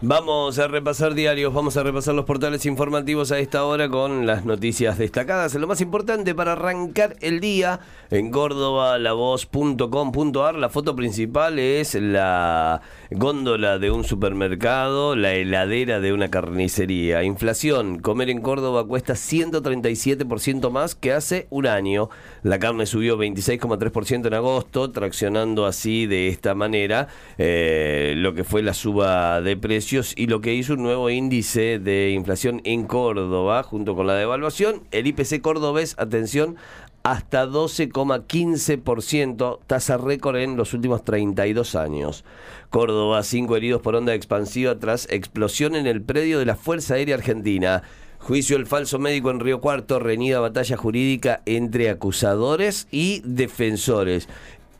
Vamos a repasar diarios, vamos a repasar los portales informativos a esta hora con las noticias destacadas. Lo más importante para arrancar el día en Córdoba, lavoz.com.ar. La foto principal es la góndola de un supermercado, la heladera de una carnicería. Inflación, comer en Córdoba cuesta 137% más que hace un año. La carne subió 26,3% en agosto, traccionando así de esta manera eh, lo que fue la suba de precios y lo que hizo un nuevo índice de inflación en Córdoba junto con la devaluación. El IPC cordobés, atención, hasta 12,15%, tasa récord en los últimos 32 años. Córdoba, cinco heridos por onda expansiva tras explosión en el predio de la Fuerza Aérea Argentina. Juicio el falso médico en Río Cuarto, reñida batalla jurídica entre acusadores y defensores.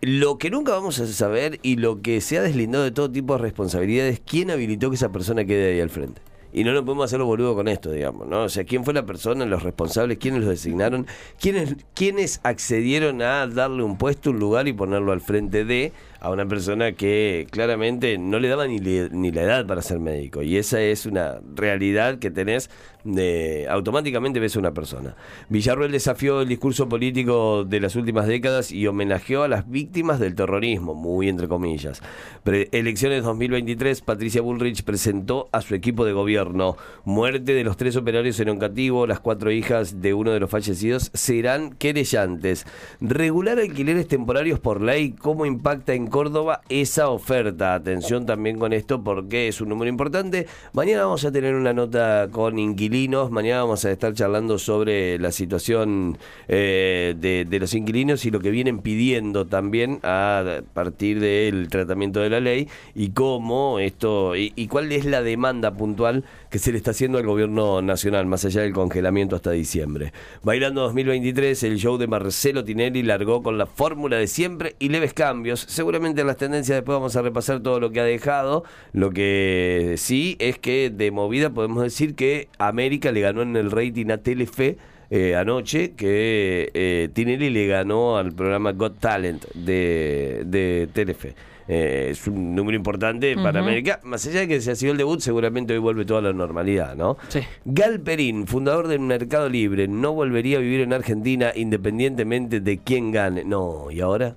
Lo que nunca vamos a saber y lo que se ha deslindado de todo tipo de responsabilidades, ¿quién habilitó que esa persona quede ahí al frente? Y no nos podemos hacer boludo con esto, digamos, ¿no? O sea, ¿quién fue la persona, los responsables, quiénes los designaron, quiénes, quiénes accedieron a darle un puesto, un lugar y ponerlo al frente de a una persona que claramente no le daba ni, ni la edad para ser médico. Y esa es una realidad que tenés, de, automáticamente ves a una persona. Villarruel desafió el discurso político de las últimas décadas y homenajeó a las víctimas del terrorismo, muy entre comillas. elecciones 2023, Patricia Bullrich presentó a su equipo de gobierno. Muerte de los tres operarios en Oncativo, las cuatro hijas de uno de los fallecidos serán querellantes. Regular alquileres temporarios por ley, ¿cómo impacta en Córdoba esa oferta. Atención también con esto porque es un número importante. Mañana vamos a tener una nota con inquilinos. Mañana vamos a estar charlando sobre la situación eh, de, los inquilinos y lo que vienen pidiendo también a partir del tratamiento de la ley y cómo esto y, y cuál es la demanda puntual que se le está haciendo al gobierno nacional, más allá del congelamiento hasta diciembre. Bailando 2023, el show de Marcelo Tinelli largó con la fórmula de siempre y leves cambios. Seguramente las tendencias después vamos a repasar todo lo que ha dejado. Lo que sí es que de movida podemos decir que América le ganó en el rating a Telefe. Eh, anoche que eh, Tinelli le ganó al programa Got Talent de, de Telefe. Eh, es un número importante para América. Más allá de que se ha sido el debut, seguramente hoy vuelve toda la normalidad, ¿no? Sí. Galperín, fundador del Mercado Libre, no volvería a vivir en Argentina independientemente de quién gane. No, ¿y ahora?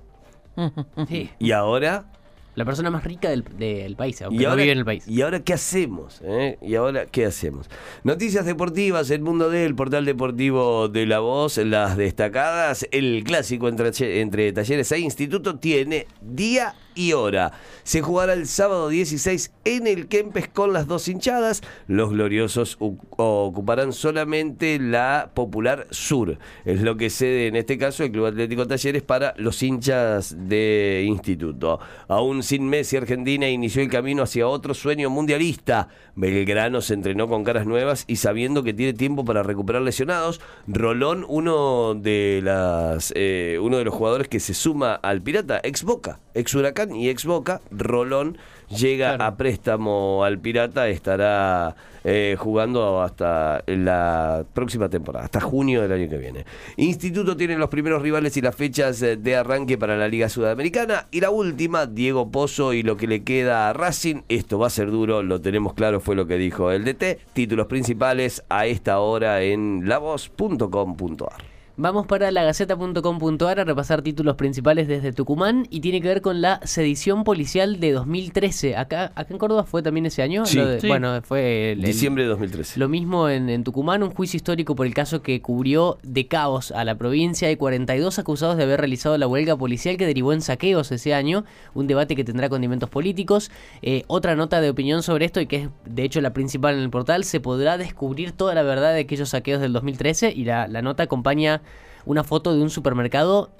Sí. ¿Y ahora? La persona más rica del, del país, aunque ¿Y no ahora, vive en el país. ¿Y ahora qué hacemos? eh? ¿Y ahora qué hacemos? Noticias deportivas, el mundo del portal deportivo de La Voz, las destacadas, el clásico entre, entre talleres e instituto tiene día y hora. Se jugará el sábado 16 en el Kempes con las dos hinchadas. Los gloriosos ocuparán solamente la Popular Sur. Es lo que cede en este caso el Club Atlético Talleres para los hinchas de instituto. Aún sin Messi, Argentina inició el camino hacia otro sueño mundialista. Belgrano se entrenó con caras nuevas y sabiendo que tiene tiempo para recuperar lesionados. Rolón, uno de las eh, uno de los jugadores que se suma al Pirata, ex Boca, ex Huracán y ex Boca, Rolón llega Claro. a préstamo al Pirata, estará eh, jugando hasta la próxima temporada, hasta junio del año que viene. Instituto tiene los primeros rivales y las fechas eh, de arranque para la Liga Sudamericana. Y la última, Diego Pozo y lo que le queda a Racing. Esto va a ser duro, lo tenemos claro, fue lo que dijo el DT. Títulos principales a esta hora en lavoz.com.ar. Vamos para la gaceta.com.ar a repasar títulos principales desde Tucumán y tiene que ver con la sedición policial de 2013. Acá, acá en Córdoba fue también ese año. Sí. Lo de- Sí. Bueno, fue el- el- Diciembre de 2013. Lo mismo en, en Tucumán, un juicio histórico por el caso que cubrió de caos a la provincia. Hay 42 acusados de haber realizado la huelga policial que derivó en saqueos ese año. Un debate que tendrá condimentos políticos. Eh, otra nota de opinión sobre esto, y que es de hecho la principal en el portal, se podrá descubrir toda la verdad de aquellos saqueos del 2013. Y la, la nota acompaña una foto de un supermercado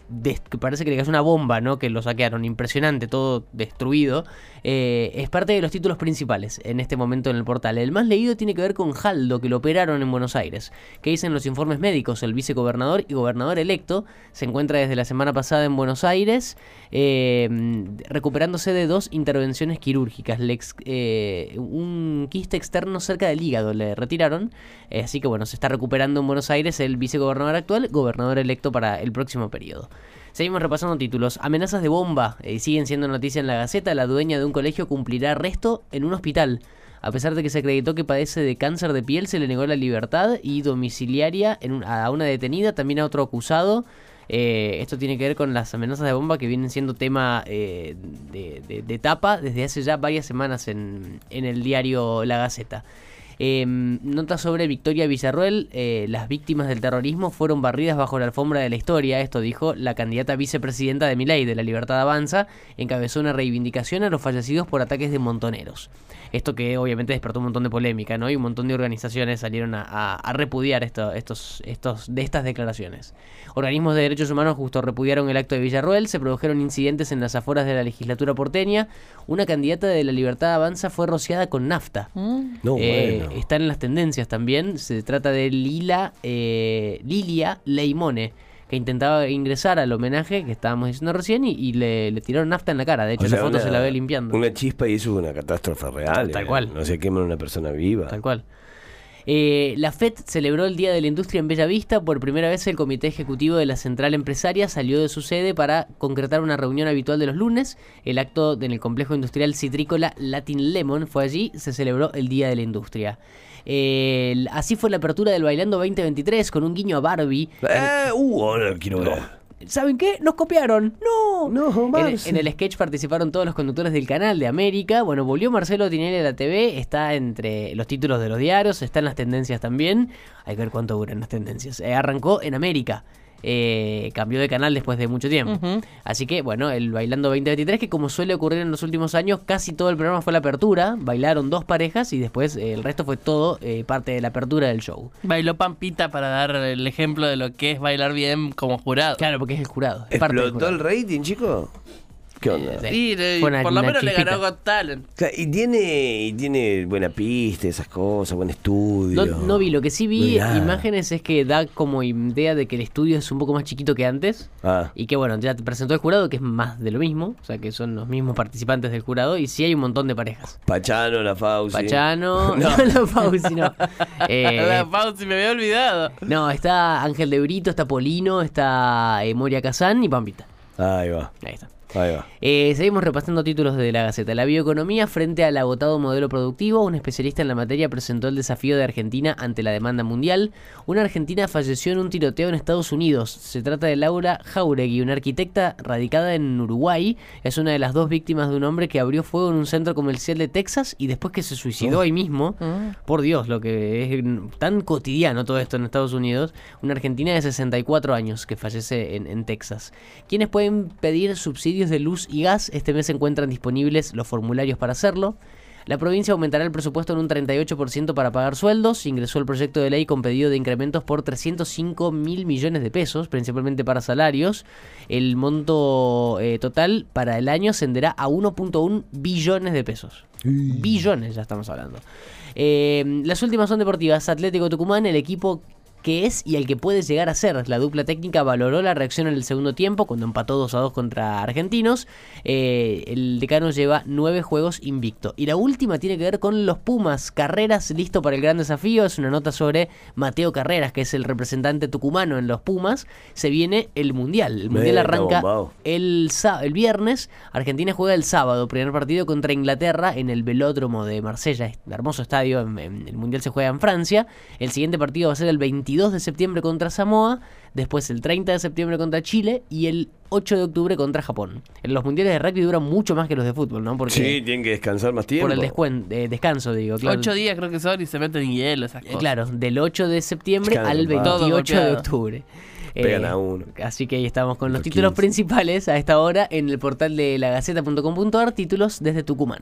que parece que le cayó una bomba, ¿no? Que lo saquearon. Impresionante, todo destruido. Eh, es parte de los títulos principales en este momento en el portal. El más leído tiene que ver con Jaldo, que lo operaron en Buenos Aires. ¿Qué dicen los informes médicos? El vicegobernador y gobernador electo se encuentra desde la semana pasada en Buenos Aires, eh, recuperándose de dos intervenciones quirúrgicas. Eh, un quiste externo cerca del hígado le retiraron. Eh, así que bueno, se está recuperando en Buenos Aires el vicegobernador actual, gobernador gobernador electo para el próximo periodo. Seguimos repasando títulos. Amenazas de bomba eh, siguen siendo noticia en la Gaceta. La dueña de un colegio cumplirá arresto en un hospital. A pesar de que se acreditó que padece de cáncer de piel, se le negó la libertad y domiciliaria en a una detenida, también a otro acusado. Eh, esto tiene que ver con las amenazas de bomba que vienen siendo tema eh, de, de, tapa desde hace ya varias semanas en el diario La Gaceta. Eh, nota sobre Victoria Villarruel, eh, las víctimas del terrorismo fueron barridas bajo la alfombra de la historia, esto dijo la candidata vicepresidenta de Miley de la Libertad Avanza, encabezó una reivindicación a los fallecidos por ataques de montoneros. Esto que obviamente despertó un montón de polémica, ¿no? Y un montón de organizaciones salieron a, repudiar esto, estos, estos, de estas declaraciones. Organismos de derechos humanos justo repudiaron el acto de Villarruel, se produjeron incidentes en las afueras de la legislatura porteña, una candidata de la Libertad Avanza fue rociada con nafta. Mm. No, eh, Están en las tendencias también, se trata de Lila, eh, Lilia Leimone que intentaba ingresar al homenaje que estábamos diciendo recién y, le, tiraron nafta en la cara. De hecho, esa foto se la ve limpiando. Una chispa y hizo una catástrofe real. Tal, cual. No se quema una persona viva. Tal cual. Eh, la FED celebró el Día de la Industria en Bella Vista. Por primera vez el Comité Ejecutivo de la Central Empresaria salió de su sede para concretar una reunión habitual de los lunes. El acto en el complejo industrial citrícola Latin Lemon fue allí. Se celebró el Día de la Industria así fue la apertura del Bailando 2023 con un guiño a Barbie. Eh, uh, ahora quiero ver. ¿Saben qué? Nos copiaron. No. No, más. En, el sketch participaron todos los conductores del canal de América. Bueno, volvió Marcelo Tinelli a la TV. Está entre los títulos de los diarios. Está en las tendencias también. Hay que ver cuánto duran las tendencias. Eh, arrancó en América. Eh, cambió de canal después de mucho tiempo. Así que, bueno, el Bailando 2023, que como suele ocurrir en los últimos años, casi todo el programa fue la apertura. Bailaron dos parejas y después eh, el resto fue todo eh, parte de la apertura del show. Bailó Pampita para dar el ejemplo de lo que es bailar bien como jurado. Claro, porque es el jurado. ¿Explotó el rating, chico? ¿Qué onda? Sí, por lo menos le ganó Got Talent. y tiene, y tiene buena pista, esas cosas, buen estudio. No, vi, lo que sí vi imágenes es que da como idea de que el estudio es un poco más chiquito que antes. Ah. Y que bueno, ya te presentó el jurado, que es más de lo mismo. O sea, que son los mismos participantes del jurado. Y sí hay un montón de parejas. Pachano, la Fauci. Pachano, no, la Fauci no. Eh, la Fauci, me había olvidado. No, está Ángel de Brito, está Polino, está eh, Moria Kazán y Pampita. Ahí va. Ahí está. Eh, seguimos repasando títulos de la Gaceta. La bioeconomía frente al agotado modelo productivo. Un especialista en la materia presentó el desafío de Argentina ante la demanda mundial. Una argentina falleció en un tiroteo en Estados Unidos. Se trata de Laura Jauregui, una arquitecta radicada en Uruguay. Es una de las dos víctimas de un hombre que abrió fuego en un centro comercial de Texas y después que se suicidó ahí mismo. Ah. Por Dios, lo que es tan cotidiano todo esto en Estados Unidos. Una argentina de 64 años que fallece en, en Texas. ¿Quiénes pueden pedir subsidios? De luz y gas. Este mes se encuentran disponibles los formularios para hacerlo. La provincia aumentará el presupuesto en un 38% para pagar sueldos. Ingresó el proyecto de ley con pedido de incrementos por 305 mil millones de pesos, principalmente para salarios. El monto eh, total para el año ascenderá a 1.1 billones de pesos. Billones, ya estamos hablando. Eh, las últimas son deportivas. Atlético Tucumán, el equipo que es y el que puede llegar a ser. La dupla técnica valoró la reacción en el segundo tiempo cuando empató 2 a 2 contra Argentinos. Eh, el decano lleva 9 juegos invicto. Y la última tiene que ver con los Pumas. Carreras listo para el gran desafío. Es una nota sobre Mateo Carreras, que es el representante tucumano en los Pumas. Se viene el Mundial. El Mundial arranca el, el viernes. Argentina juega el sábado. Primer partido contra Inglaterra en el velódromo de Marsella. El hermoso estadio. el Mundial se juega en Francia. El siguiente partido va a ser el 21 22 de septiembre contra Samoa, después el 30 de septiembre contra Chile y el 8 de octubre contra Japón. En los mundiales de rugby duran mucho más que los de fútbol, ¿no? Porque sí, tienen que descansar más tiempo. Por el descanso, digo. Claro. 8 días creo que son y se meten en hielo esas cosas. Claro, del 8 de septiembre al 28 de octubre. Pegan a uno. Así que ahí estamos con los, títulos principales a esta hora en el portal de lagaceta.com.ar, títulos desde Tucumán.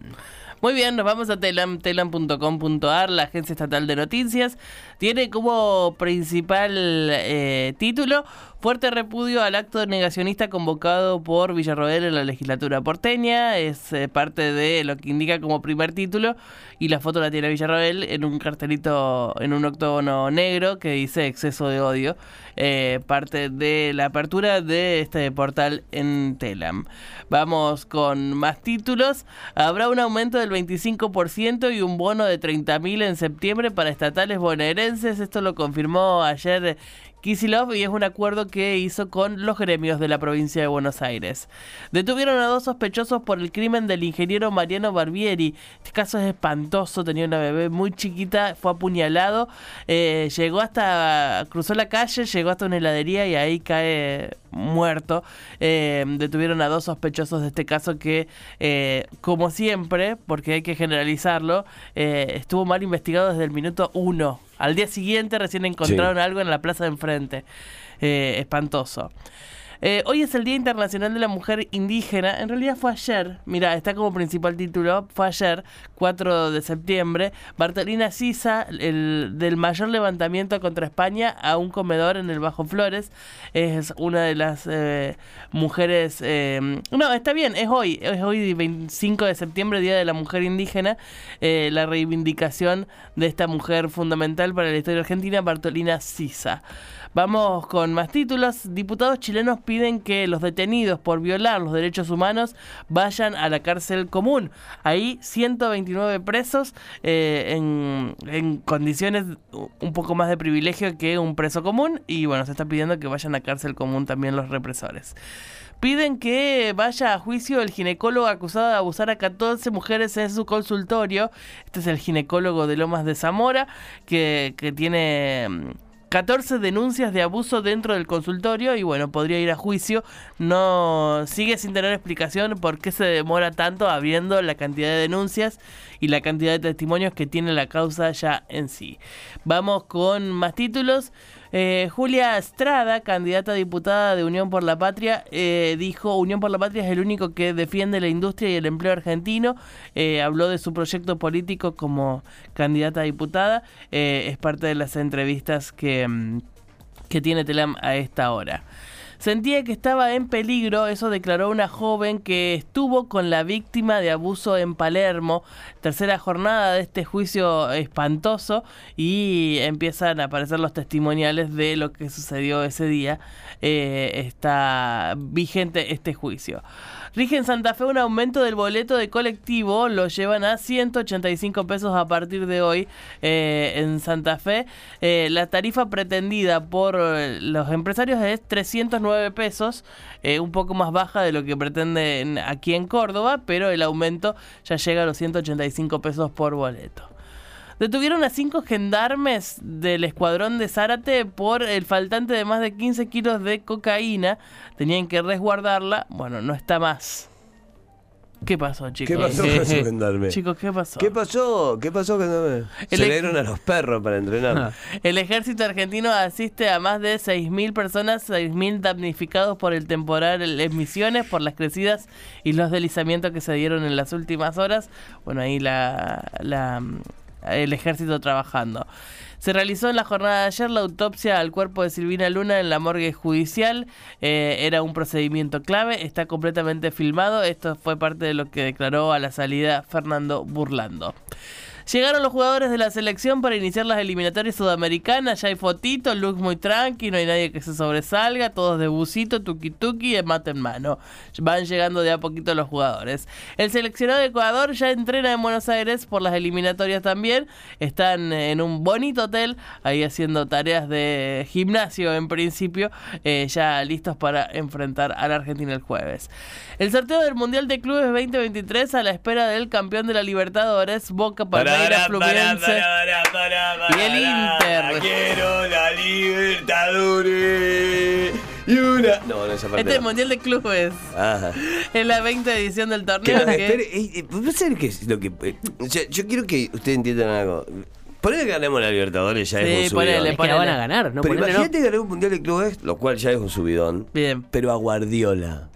Muy bien, nos vamos a telam, la agencia estatal de noticias. Tiene como principal eh, título Fuerte repudio al acto negacionista convocado por Villarroel en la legislatura porteña. Es eh, parte de lo que indica como primer título. Y la foto la tiene Villarroel en un cartelito, en un octógono negro que dice exceso de odio. Eh, parte de la apertura de este portal en Telam. Vamos con más títulos. Habrá un aumento del al 25% y un bono de 30.000 en septiembre para estatales bonaerenses. Esto lo confirmó ayer Kisilov y es un acuerdo que hizo con los gremios de la provincia de Buenos Aires. Detuvieron a dos sospechosos por el crimen del ingeniero Mariano Barbieri. Este caso es espantoso, tenía una bebé muy chiquita, fue apuñalado, eh, llegó hasta, cruzó la calle, llegó hasta una heladería y ahí cae muerto. Eh, detuvieron a dos sospechosos de este caso que, eh, como siempre, porque hay que generalizarlo, estuvo mal investigado desde el minuto uno al día siguiente recién encontraron algo en la plaza de enfrente. Eh, espantoso. Eh, hoy es el Día Internacional de la Mujer Indígena. En realidad fue ayer. Mira, está como principal título. Fue ayer, 4 de septiembre. Bartolina Sisa, el, del mayor levantamiento contra España a un comedor en el Bajo Flores. Es una de las eh, mujeres. Eh, no, está bien, es hoy. Es hoy, 25 de septiembre, Día de la Mujer Indígena. la reivindicación de esta mujer fundamental para la historia argentina, Bartolina Sisa. Vamos con más títulos. Diputados chilenos piden que los detenidos por violar los derechos humanos vayan a la cárcel común. Ahí 129 presos eh, en, en, condiciones un poco más de privilegio que un preso común. Y bueno, se está pidiendo que vayan a cárcel común también los represores piden que vaya a juicio el ginecólogo acusado de abusar a 14 mujeres en su consultorio. Este es el ginecólogo de Lomas de Zamora, que, que tiene 14 denuncias de abuso dentro del consultorio y bueno, podría ir a juicio. No sigue sin tener explicación por qué se demora tanto habiendo la cantidad de denuncias y la cantidad de testimonios que tiene la causa ya en sí. Vamos con más títulos. Eh, Julia Estrada, candidata a diputada de Unión por la Patria, eh, dijo, Unión por la Patria es el único que defiende la industria y el empleo argentino. Eh, habló de su proyecto político como candidata a diputada. es parte de las entrevistas que, mm, que tiene Telam a esta hora. Sentía que estaba en peligro, eso declaró una joven que estuvo con la víctima de abuso en Palermo. Tercera jornada de este juicio espantoso y empiezan a aparecer los testimoniales de lo que sucedió ese día. Eh, está vigente este juicio. Rige en Santa Fe un aumento del boleto de colectivo, lo llevan a 185 pesos a partir de hoy eh, en Santa Fe. Eh, la tarifa pretendida por los empresarios es 309 pesos, eh, un poco más baja de lo que pretenden aquí en Córdoba, pero el aumento ya llega a los 185 pesos por boleto. Detuvieron a cinco gendarmes del escuadrón de Zárate por el faltante de más de 15 kilos de cocaína. Tenían que resguardarla. Bueno, no está más. ¿Qué pasó, chicos? ¿Qué pasó con esos gendarmes? Chicos, ¿qué pasó? ¿Qué pasó? ¿Qué pasó, gendarmes? Se le dieron a los perros para entrenar. El ejército argentino asiste a más de 6.000 personas, 6.000 damnificados por el temporal en Misiones, por las crecidas y los deslizamientos que se dieron en las últimas horas. Bueno, ahí la, la el ejército trabajando. Se realizó en la jornada de ayer la autopsia al cuerpo de Silvina Luna en la morgue judicial. Eh, era un procedimiento clave, está completamente filmado. Esto fue parte de lo que declaró a la salida Fernando Burlando. Llegaron los jugadores de la selección para iniciar las eliminatorias sudamericanas. Ya hay fotito, look muy tranqui, no hay nadie que se sobresalga. Todos de busito, tuki tuki y mate en mano. Van llegando de a poquito los jugadores. El seleccionado de Ecuador ya entrena en Buenos Aires por las eliminatorias también. Están en un bonito hotel, ahí haciendo tareas de gimnasio en principio, eh, ya listos para enfrentar a la Argentina el jueves. El sorteo del Mundial de Clubes 2023 a la espera del campeón de la Libertadores, Boca para y el Inter. Quiero la Libertadores. Y una. No, no, esa parte Este es el Mundial de Clubes. Ajá. Es la 20 edición del torneo. Que, espere, eh, eh, que lo que. Eh, yo quiero que ustedes entiendan algo. Ponele que ganemos la Libertadores ya es un subidón. Ponele, ponele. van a ganar, ¿no? Pero imagínate ganar un Mundial de Clubes, lo cual ya es un subidón. Bien. Pero a Guardiola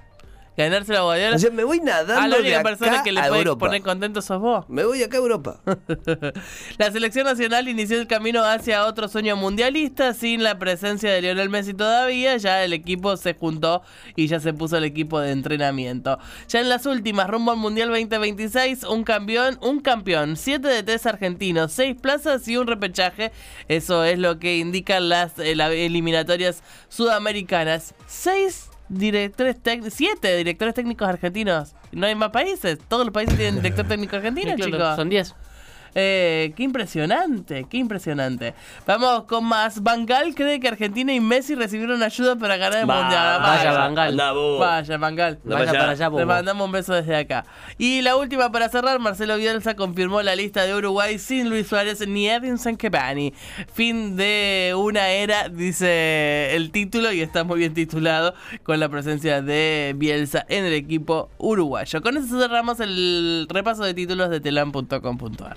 ganarse la Guardiola. O sea, me voy nadando. A la única de persona que le puede Europa. poner contento sos vos. Me voy acá a Europa. la selección nacional inició el camino hacia otro sueño mundialista sin la presencia de Lionel Messi todavía. Ya el equipo se juntó y ya se puso el equipo de entrenamiento. Ya en las últimas, rumbo al Mundial 2026, un campeón, un campeón, siete de tres argentinos, seis plazas y un repechaje. Eso es lo que indican las eh, eliminatorias sudamericanas. Seis directores técnicos, siete directores técnicos argentinos. No hay más países. Todos los países tienen director técnico argentino, Claro, chicos. Son 10. Eh, qué impresionante, qué impresionante. Vamos con más. Bangal cree que Argentina y Messi recibieron ayuda para ganar el Va, mundial. vaya, Bangal. Vaya, Bangal. Vaya para allá, Le mandamos un beso desde acá. Y la última para cerrar, Marcelo Bielsa confirmó la lista de Uruguay sin Luis Suárez ni Edinson Cavani. Fin de una era, dice el título, y está muy bien titulado con la presencia de Bielsa en el equipo uruguayo. Con eso cerramos el repaso de títulos de telam.com.ar.